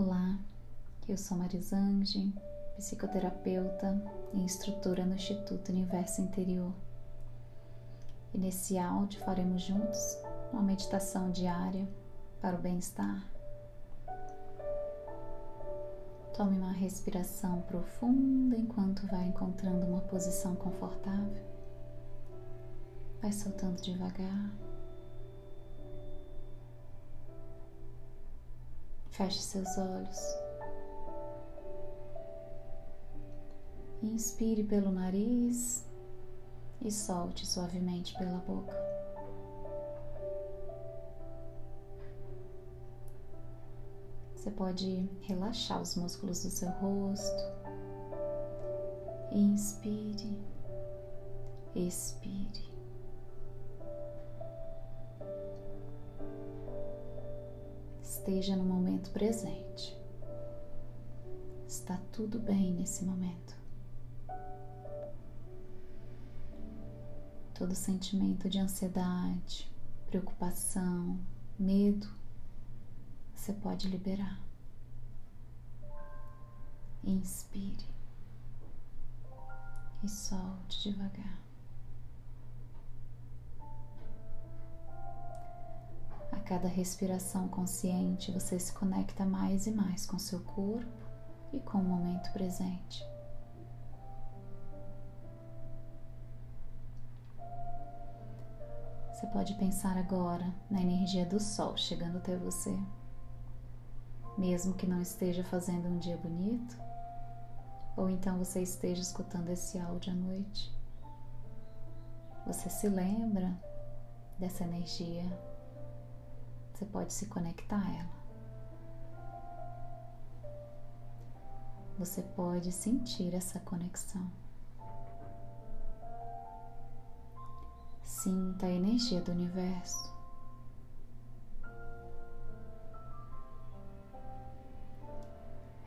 Olá, eu sou Marisange, psicoterapeuta e instrutora no Instituto Universo Interior. E nesse áudio faremos juntos uma meditação diária para o bem-estar. Tome uma respiração profunda enquanto vai encontrando uma posição confortável. Vai soltando devagar. Feche seus olhos. Inspire pelo nariz e solte suavemente pela boca. Você pode relaxar os músculos do seu rosto. Inspire, expire. Esteja no momento presente. Está tudo bem nesse momento. Todo sentimento de ansiedade, preocupação, medo, você pode liberar. Inspire e solte devagar. Cada respiração consciente, você se conecta mais e mais com seu corpo e com o momento presente. Você pode pensar agora na energia do sol chegando até você. Mesmo que não esteja fazendo um dia bonito, ou então você esteja escutando esse áudio à noite, você se lembra dessa energia você pode se conectar a ela. Você pode sentir essa conexão. Sinta a energia do universo.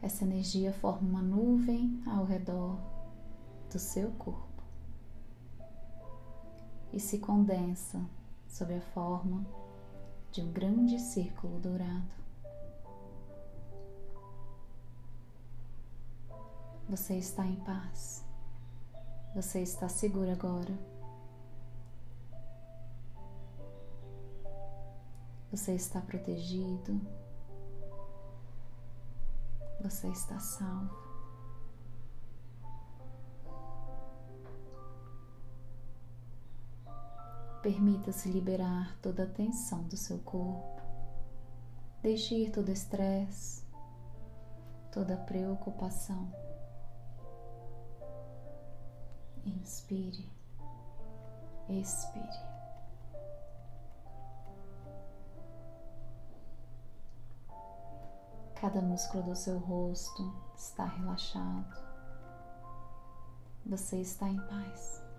Essa energia forma uma nuvem ao redor do seu corpo e se condensa sob a forma de um grande círculo dourado. Você está em paz. Você está seguro agora. Você está protegido. Você está salvo. Permita-se liberar toda a tensão do seu corpo. Deixe ir todo estresse, toda preocupação. Inspire, expire. Cada músculo do seu rosto está relaxado. Você está em paz.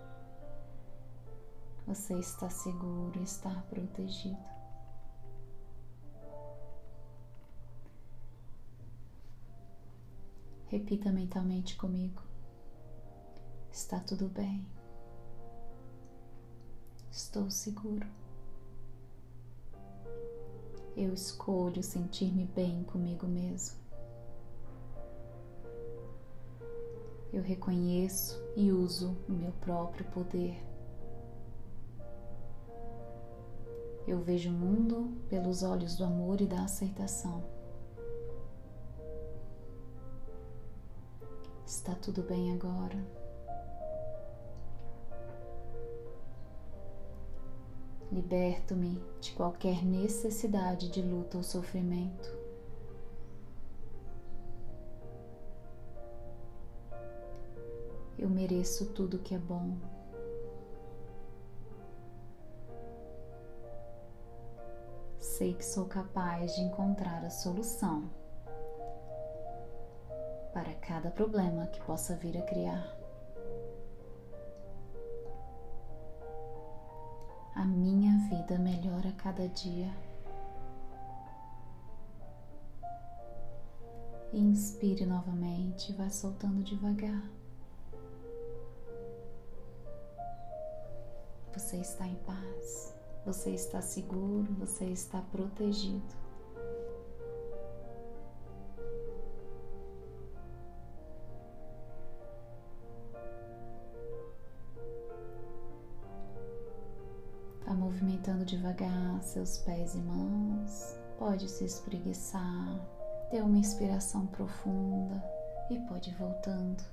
Você está seguro está protegido. Repita mentalmente comigo. Está tudo bem. Estou seguro. Eu escolho sentir-me bem comigo mesmo. Eu reconheço e uso o meu próprio poder. Eu vejo o mundo pelos olhos do amor e da aceitação. Está tudo bem agora. Liberto-me de qualquer necessidade de luta ou sofrimento. Eu mereço tudo que é bom. Sei que sou capaz de encontrar a solução para cada problema que possa vir a criar. A minha vida melhora a cada dia. Inspire novamente e vá soltando devagar. Você está em paz. Você está seguro, você está protegido. Está movimentando devagar seus pés e mãos. Pode se espreguiçar, ter uma inspiração profunda e pode ir voltando.